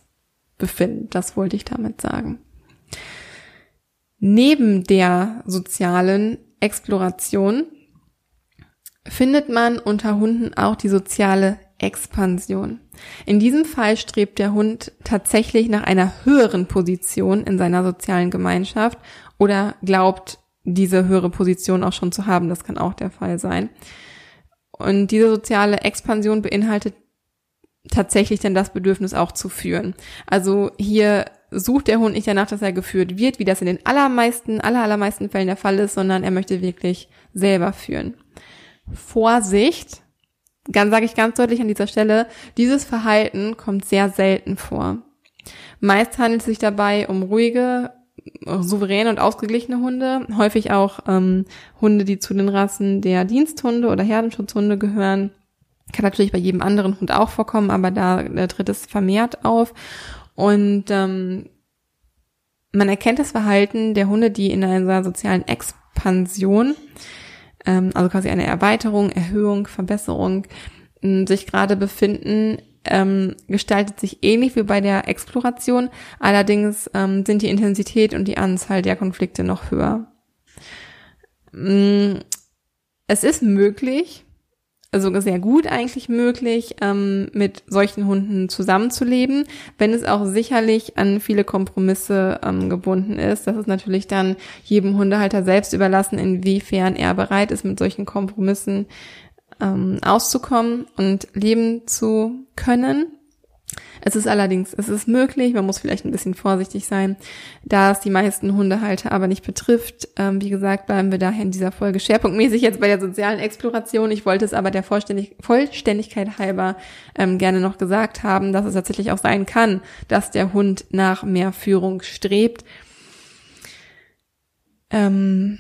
befindet. Das wollte ich damit sagen. Neben der sozialen Exploration findet man unter Hunden auch die soziale Expansion. In diesem Fall strebt der Hund tatsächlich nach einer höheren Position in seiner sozialen Gemeinschaft oder glaubt, diese höhere Position auch schon zu haben. Das kann auch der Fall sein. Und diese soziale Expansion beinhaltet tatsächlich dann das Bedürfnis auch zu führen. Also hier sucht der Hund nicht danach, dass er geführt wird, wie das in den allermeisten, aller, allermeisten Fällen der Fall ist, sondern er möchte wirklich selber führen. Vorsicht, ganz sage ich ganz deutlich an dieser Stelle, dieses Verhalten kommt sehr selten vor. Meist handelt es sich dabei um ruhige, souveräne und ausgeglichene Hunde, häufig auch ähm, Hunde, die zu den Rassen der Diensthunde oder Herdenschutzhunde gehören. Kann natürlich bei jedem anderen Hund auch vorkommen, aber da, da tritt es vermehrt auf. Und ähm, man erkennt das Verhalten der Hunde, die in einer sozialen Expansion ähm, also quasi eine Erweiterung, Erhöhung, Verbesserung, ähm, sich gerade befinden, ähm, gestaltet sich ähnlich wie bei der Exploration. Allerdings ähm, sind die Intensität und die Anzahl der Konflikte noch höher. Ähm, es ist möglich, sogar sehr gut eigentlich möglich, ähm, mit solchen Hunden zusammenzuleben, wenn es auch sicherlich an viele Kompromisse ähm, gebunden ist. Das ist natürlich dann jedem Hundehalter selbst überlassen, inwiefern er bereit ist, mit solchen Kompromissen ähm, auszukommen und leben zu können. Es ist allerdings, es ist möglich, man muss vielleicht ein bisschen vorsichtig sein, da es die meisten Hundehalter aber nicht betrifft. Ähm, wie gesagt, bleiben wir daher in dieser Folge schwerpunktmäßig jetzt bei der sozialen Exploration. Ich wollte es aber der Vollständig Vollständigkeit halber ähm, gerne noch gesagt haben, dass es tatsächlich auch sein kann, dass der Hund nach mehr Führung strebt. Ähm,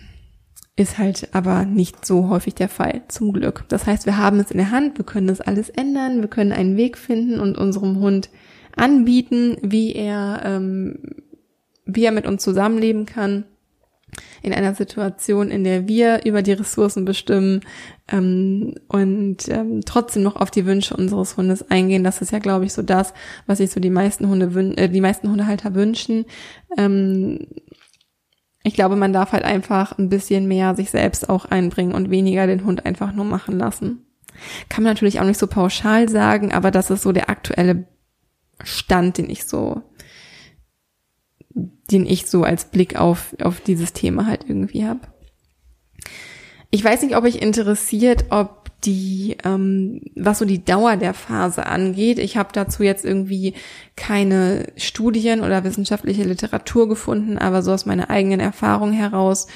ist halt aber nicht so häufig der Fall, zum Glück. Das heißt, wir haben es in der Hand, wir können das alles ändern, wir können einen Weg finden und unserem Hund anbieten, wie er, ähm, wie er mit uns zusammenleben kann in einer Situation, in der wir über die Ressourcen bestimmen ähm, und ähm, trotzdem noch auf die Wünsche unseres Hundes eingehen. Das ist ja, glaube ich, so das, was sich so die meisten Hunde äh, die meisten Hundehalter wünschen. Ähm, ich glaube, man darf halt einfach ein bisschen mehr sich selbst auch einbringen und weniger den Hund einfach nur machen lassen. Kann man natürlich auch nicht so pauschal sagen, aber das ist so der aktuelle Stand, den ich so, den ich so als Blick auf, auf dieses Thema halt irgendwie habe. Ich weiß nicht, ob ich interessiert, ob die, ähm, was so die Dauer der Phase angeht. Ich habe dazu jetzt irgendwie keine Studien oder wissenschaftliche Literatur gefunden, aber so aus meiner eigenen Erfahrung heraus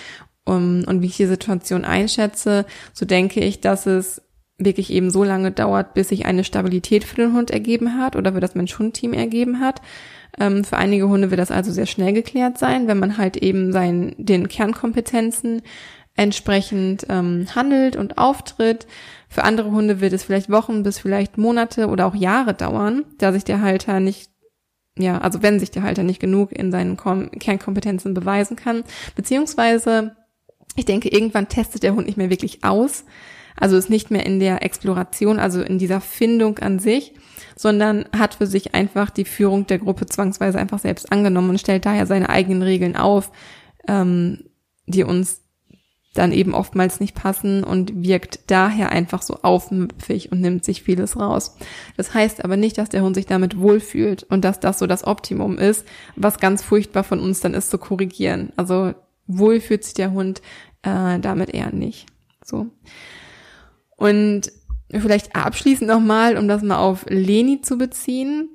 um, und wie ich die Situation einschätze, so denke ich, dass es wirklich eben so lange dauert, bis sich eine Stabilität für den Hund ergeben hat oder für das Mensch-Hund-Team ergeben hat. Ähm, für einige Hunde wird das also sehr schnell geklärt sein, wenn man halt eben sein, den Kernkompetenzen entsprechend ähm, handelt und auftritt. Für andere Hunde wird es vielleicht Wochen bis vielleicht Monate oder auch Jahre dauern, da sich der Halter nicht ja, also wenn sich der Halter nicht genug in seinen Kom Kernkompetenzen beweisen kann, beziehungsweise ich denke, irgendwann testet der Hund nicht mehr wirklich aus, also ist nicht mehr in der Exploration, also in dieser Findung an sich, sondern hat für sich einfach die Führung der Gruppe zwangsweise einfach selbst angenommen und stellt daher seine eigenen Regeln auf, ähm, die uns dann eben oftmals nicht passen und wirkt daher einfach so aufmüpfig und nimmt sich vieles raus. Das heißt aber nicht, dass der Hund sich damit wohlfühlt und dass das so das Optimum ist, was ganz furchtbar von uns dann ist zu korrigieren. Also wohl fühlt sich der Hund äh, damit eher nicht. So. Und vielleicht abschließend nochmal, um das mal auf Leni zu beziehen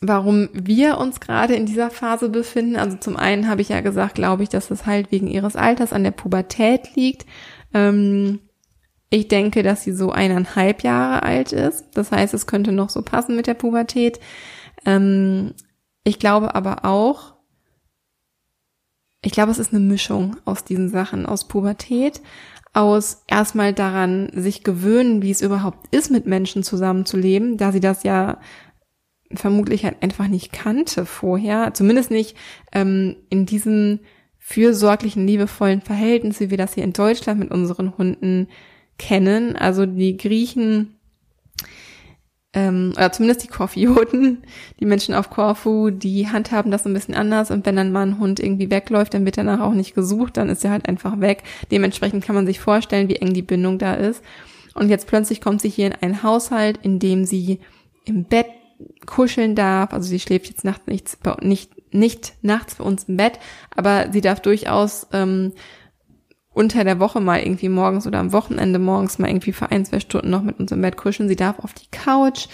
warum wir uns gerade in dieser Phase befinden. Also zum einen habe ich ja gesagt, glaube ich, dass es halt wegen ihres Alters an der Pubertät liegt. Ähm, Ich denke, dass sie so eineinhalb Jahre alt ist. Das heißt, es könnte noch so passen mit der Pubertät. Ähm, ich glaube aber auch, ich glaube, es ist eine Mischung aus diesen Sachen, aus Pubertät, aus erstmal daran sich gewöhnen, wie es überhaupt ist, mit Menschen zusammenzuleben, da sie das ja vermutlich halt einfach nicht kannte vorher, zumindest nicht ähm, in diesem fürsorglichen, liebevollen Verhältnis, wie wir das hier in Deutschland mit unseren Hunden kennen. Also die Griechen ähm, oder zumindest die Korfioten, die Menschen auf Korfu, die handhaben das ein bisschen anders und wenn dann mal ein Hund irgendwie wegläuft, dann wird danach auch nicht gesucht, dann ist er halt einfach weg. Dementsprechend kann man sich vorstellen, wie eng die Bindung da ist. Und jetzt plötzlich kommt sie hier in einen Haushalt, in dem sie im Bett kuscheln darf. Also sie schläft jetzt nachts nicht, nicht, nicht nachts bei uns im Bett, aber sie darf durchaus ähm, unter der Woche mal irgendwie morgens oder am Wochenende morgens mal irgendwie für ein, zwei Stunden noch mit uns im Bett kuscheln. Sie darf auf die Couch.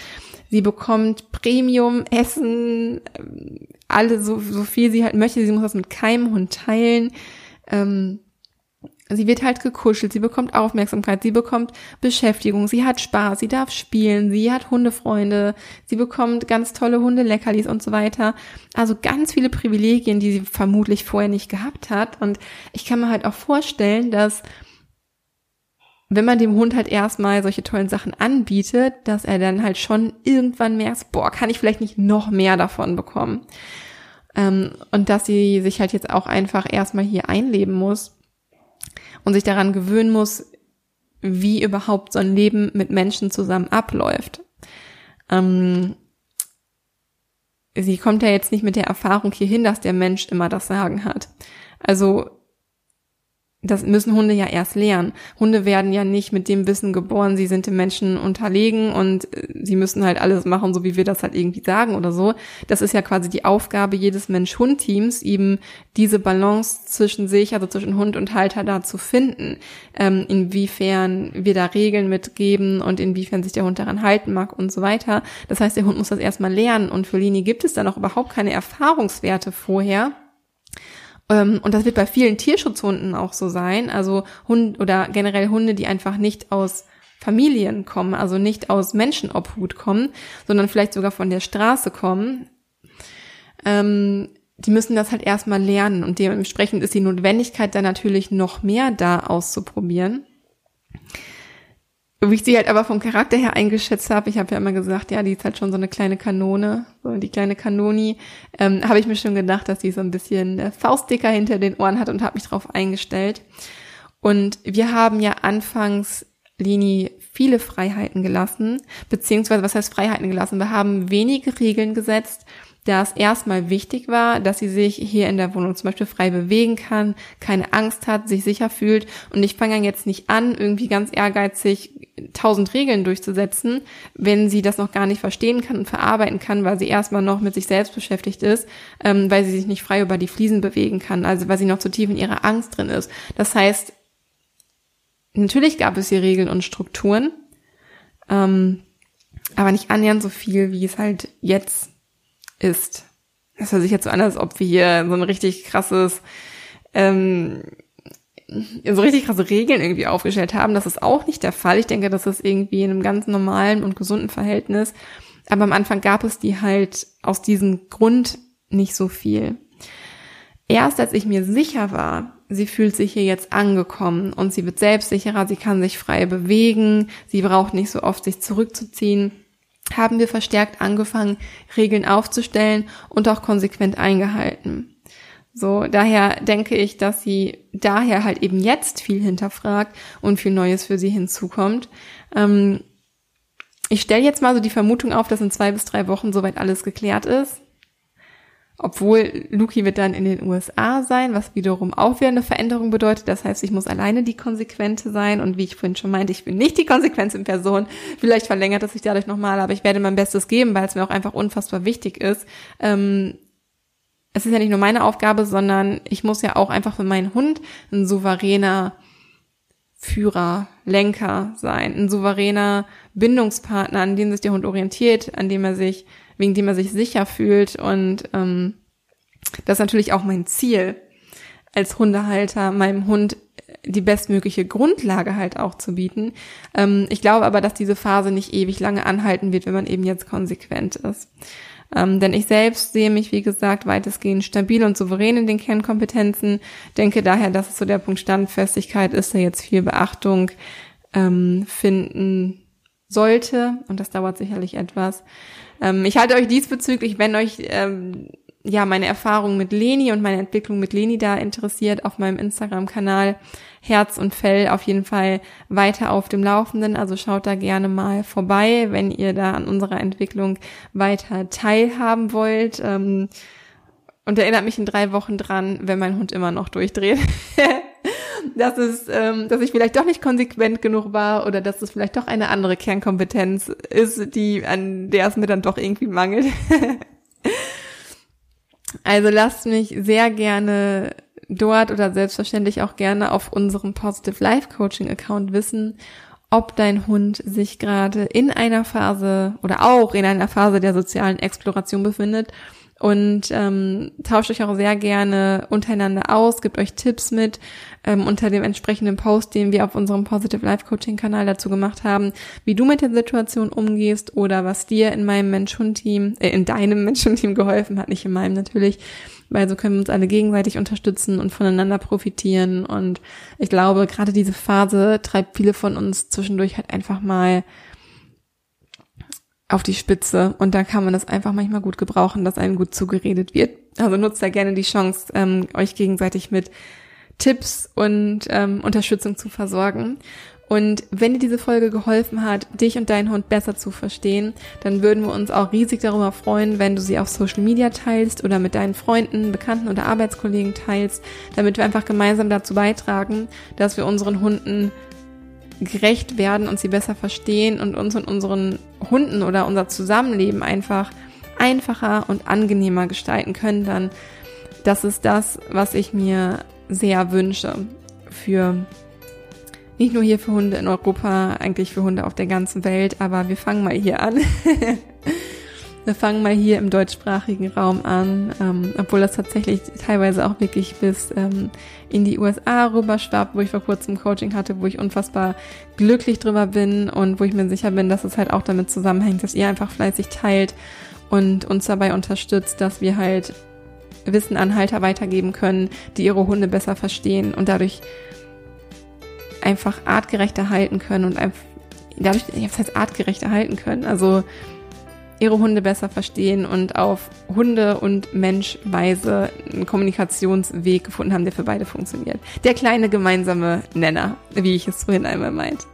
Sie bekommt Premium-Essen, ähm, alle so, so viel sie halt möchte. Sie muss das mit keinem Hund teilen. Ähm, Sie wird halt gekuschelt, sie bekommt Aufmerksamkeit, sie bekommt Beschäftigung, sie hat Spaß, sie darf spielen, sie hat Hundefreunde, sie bekommt ganz tolle Hundeleckerlis und so weiter. Also ganz viele Privilegien, die sie vermutlich vorher nicht gehabt hat. Und ich kann mir halt auch vorstellen, dass wenn man dem Hund halt erstmal solche tollen Sachen anbietet, dass er dann halt schon irgendwann merkt, boah, kann ich vielleicht nicht noch mehr davon bekommen. Ähm, und dass sie sich halt jetzt auch einfach erstmal hier einleben muss und sich daran gewöhnen muss, wie überhaupt so ein Leben mit Menschen zusammen abläuft. Ähm, sie kommt ja jetzt nicht mit der Erfahrung hierhin, dass der Mensch immer das Sagen hat. Also das müssen Hunde ja erst lernen. Hunde werden ja nicht mit dem Wissen geboren, sie sind dem Menschen unterlegen und äh, sie müssen halt alles machen, so wie wir das halt irgendwie sagen oder so. Das ist ja quasi die Aufgabe jedes Mensch-Hund-Teams, eben diese Balance zwischen sich, also zwischen Hund und Halter da zu finden. Ähm, inwiefern wir da Regeln mitgeben und inwiefern sich der Hund daran halten mag und so weiter. Das heißt, der Hund muss das erstmal lernen und für Lini gibt es da noch überhaupt keine Erfahrungswerte vorher und das wird bei vielen Tierschutzhunden auch so sein. Also Hunde oder generell Hunde, die einfach nicht aus Familien kommen, also nicht aus Menschenobhut kommen, sondern vielleicht sogar von der Straße kommen. Ähm, die müssen das halt erstmal lernen und dementsprechend ist die Notwendigkeit dann natürlich noch mehr da auszuprobieren wie ich sie halt aber vom Charakter her eingeschätzt habe, ich habe ja immer gesagt, ja, die ist halt schon so eine kleine Kanone, so die kleine Kanoni, ähm, habe ich mir schon gedacht, dass sie so ein bisschen äh, Faustdicker hinter den Ohren hat und habe mich drauf eingestellt. Und wir haben ja anfangs Lini viele Freiheiten gelassen, beziehungsweise was heißt Freiheiten gelassen? Wir haben wenige Regeln gesetzt, da es erstmal wichtig war, dass sie sich hier in der Wohnung zum Beispiel frei bewegen kann, keine Angst hat, sich sicher fühlt. Und ich fange jetzt nicht an, irgendwie ganz ehrgeizig tausend Regeln durchzusetzen, wenn sie das noch gar nicht verstehen kann und verarbeiten kann, weil sie erstmal noch mit sich selbst beschäftigt ist, ähm, weil sie sich nicht frei über die Fliesen bewegen kann, also weil sie noch zu tief in ihrer Angst drin ist. Das heißt, natürlich gab es hier Regeln und Strukturen, ähm, aber nicht annähernd so viel, wie es halt jetzt ist. Das hört sich jetzt so an, als ob wir hier so ein richtig krasses, ähm, so richtig krasse Regeln irgendwie aufgestellt haben. Das ist auch nicht der Fall. Ich denke, das ist irgendwie in einem ganz normalen und gesunden Verhältnis. Aber am Anfang gab es die halt aus diesem Grund nicht so viel. Erst als ich mir sicher war, sie fühlt sich hier jetzt angekommen und sie wird selbstsicherer, sie kann sich frei bewegen, sie braucht nicht so oft sich zurückzuziehen, haben wir verstärkt angefangen, Regeln aufzustellen und auch konsequent eingehalten. So, daher denke ich, dass sie daher halt eben jetzt viel hinterfragt und viel Neues für sie hinzukommt. Ähm, ich stelle jetzt mal so die Vermutung auf, dass in zwei bis drei Wochen soweit alles geklärt ist. Obwohl Luki wird dann in den USA sein, was wiederum auch wieder eine Veränderung bedeutet. Das heißt, ich muss alleine die Konsequente sein. Und wie ich vorhin schon meinte, ich bin nicht die Konsequenz in Person. Vielleicht verlängert es sich dadurch nochmal, aber ich werde mein Bestes geben, weil es mir auch einfach unfassbar wichtig ist. Ähm, es ist ja nicht nur meine Aufgabe, sondern ich muss ja auch einfach für meinen Hund ein souveräner Führer, Lenker sein, ein souveräner Bindungspartner, an dem sich der Hund orientiert, an dem er sich wegen dem er sich sicher fühlt. Und ähm, das ist natürlich auch mein Ziel als Hundehalter, meinem Hund die bestmögliche Grundlage halt auch zu bieten. Ähm, ich glaube aber, dass diese Phase nicht ewig lange anhalten wird, wenn man eben jetzt konsequent ist. Ähm, denn ich selbst sehe mich, wie gesagt, weitestgehend stabil und souverän in den Kernkompetenzen. Denke daher, dass es so der Punkt Standfestigkeit ist, der jetzt viel Beachtung ähm, finden sollte. Und das dauert sicherlich etwas. Ähm, ich halte euch diesbezüglich, wenn euch ähm, ja meine Erfahrung mit Leni und meine Entwicklung mit Leni da interessiert, auf meinem Instagram-Kanal Herz und Fell auf jeden Fall weiter auf dem Laufenden. Also schaut da gerne mal vorbei, wenn ihr da an unserer Entwicklung weiter teilhaben wollt. Ähm, und erinnert mich in drei Wochen dran, wenn mein Hund immer noch durchdreht. dass es, ähm, dass ich vielleicht doch nicht konsequent genug war oder dass es vielleicht doch eine andere Kernkompetenz ist, die an der es mir dann doch irgendwie mangelt. also lasst mich sehr gerne dort oder selbstverständlich auch gerne auf unserem Positive Life Coaching Account wissen, ob dein Hund sich gerade in einer Phase oder auch in einer Phase der sozialen Exploration befindet und ähm, tauscht euch auch sehr gerne untereinander aus, gibt euch Tipps mit ähm, unter dem entsprechenden Post, den wir auf unserem Positive Life Coaching Kanal dazu gemacht haben, wie du mit der Situation umgehst oder was dir in meinem Mensch-Hund-Team, äh, in deinem Mensch-Hund-Team geholfen hat, nicht in meinem natürlich, weil so können wir uns alle gegenseitig unterstützen und voneinander profitieren. Und ich glaube, gerade diese Phase treibt viele von uns zwischendurch halt einfach mal auf die Spitze und da kann man das einfach manchmal gut gebrauchen, dass einem gut zugeredet wird. Also nutzt da gerne die Chance, ähm, euch gegenseitig mit Tipps und ähm, Unterstützung zu versorgen. Und wenn dir diese Folge geholfen hat, dich und deinen Hund besser zu verstehen, dann würden wir uns auch riesig darüber freuen, wenn du sie auf Social Media teilst oder mit deinen Freunden, Bekannten oder Arbeitskollegen teilst, damit wir einfach gemeinsam dazu beitragen, dass wir unseren Hunden gerecht werden und sie besser verstehen und uns und unseren Hunden oder unser Zusammenleben einfach einfacher und angenehmer gestalten können, dann das ist das, was ich mir sehr wünsche für nicht nur hier für Hunde in Europa, eigentlich für Hunde auf der ganzen Welt, aber wir fangen mal hier an. Wir fangen mal hier im deutschsprachigen Raum an, ähm, obwohl das tatsächlich teilweise auch wirklich bis ähm, in die USA rüberschwappt, wo ich vor kurzem Coaching hatte, wo ich unfassbar glücklich drüber bin und wo ich mir sicher bin, dass es halt auch damit zusammenhängt, dass ihr einfach fleißig teilt und uns dabei unterstützt, dass wir halt Wissenanhalter weitergeben können, die ihre Hunde besser verstehen und dadurch einfach artgerecht erhalten können und einfach dadurch, ja, was heißt artgerecht erhalten können? Also ihre Hunde besser verstehen und auf Hunde- und Menschweise einen Kommunikationsweg gefunden haben, der für beide funktioniert. Der kleine gemeinsame Nenner, wie ich es vorhin einmal meint.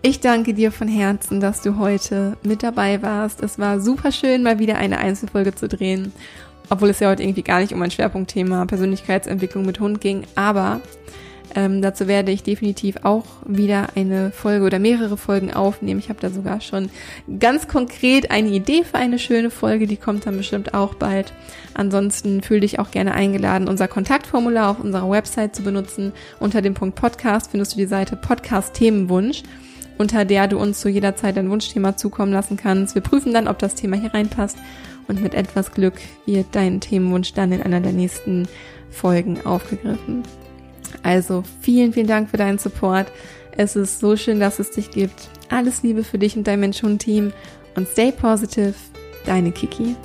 Ich danke dir von Herzen, dass du heute mit dabei warst. Es war super schön, mal wieder eine Einzelfolge zu drehen, obwohl es ja heute irgendwie gar nicht um ein Schwerpunktthema Persönlichkeitsentwicklung mit Hund ging, aber ähm, dazu werde ich definitiv auch wieder eine Folge oder mehrere Folgen aufnehmen. Ich habe da sogar schon ganz konkret eine Idee für eine schöne Folge, die kommt dann bestimmt auch bald. Ansonsten fühle dich auch gerne eingeladen, unser Kontaktformular auf unserer Website zu benutzen. Unter dem Punkt Podcast findest du die Seite Podcast Themenwunsch unter der du uns zu jeder Zeit ein Wunschthema zukommen lassen kannst. Wir prüfen dann, ob das Thema hier reinpasst und mit etwas Glück wird dein Themenwunsch dann in einer der nächsten Folgen aufgegriffen. Also vielen, vielen Dank für deinen Support. Es ist so schön, dass es dich gibt. Alles Liebe für dich und dein Mensch-Hund-Team und stay positive. Deine Kiki.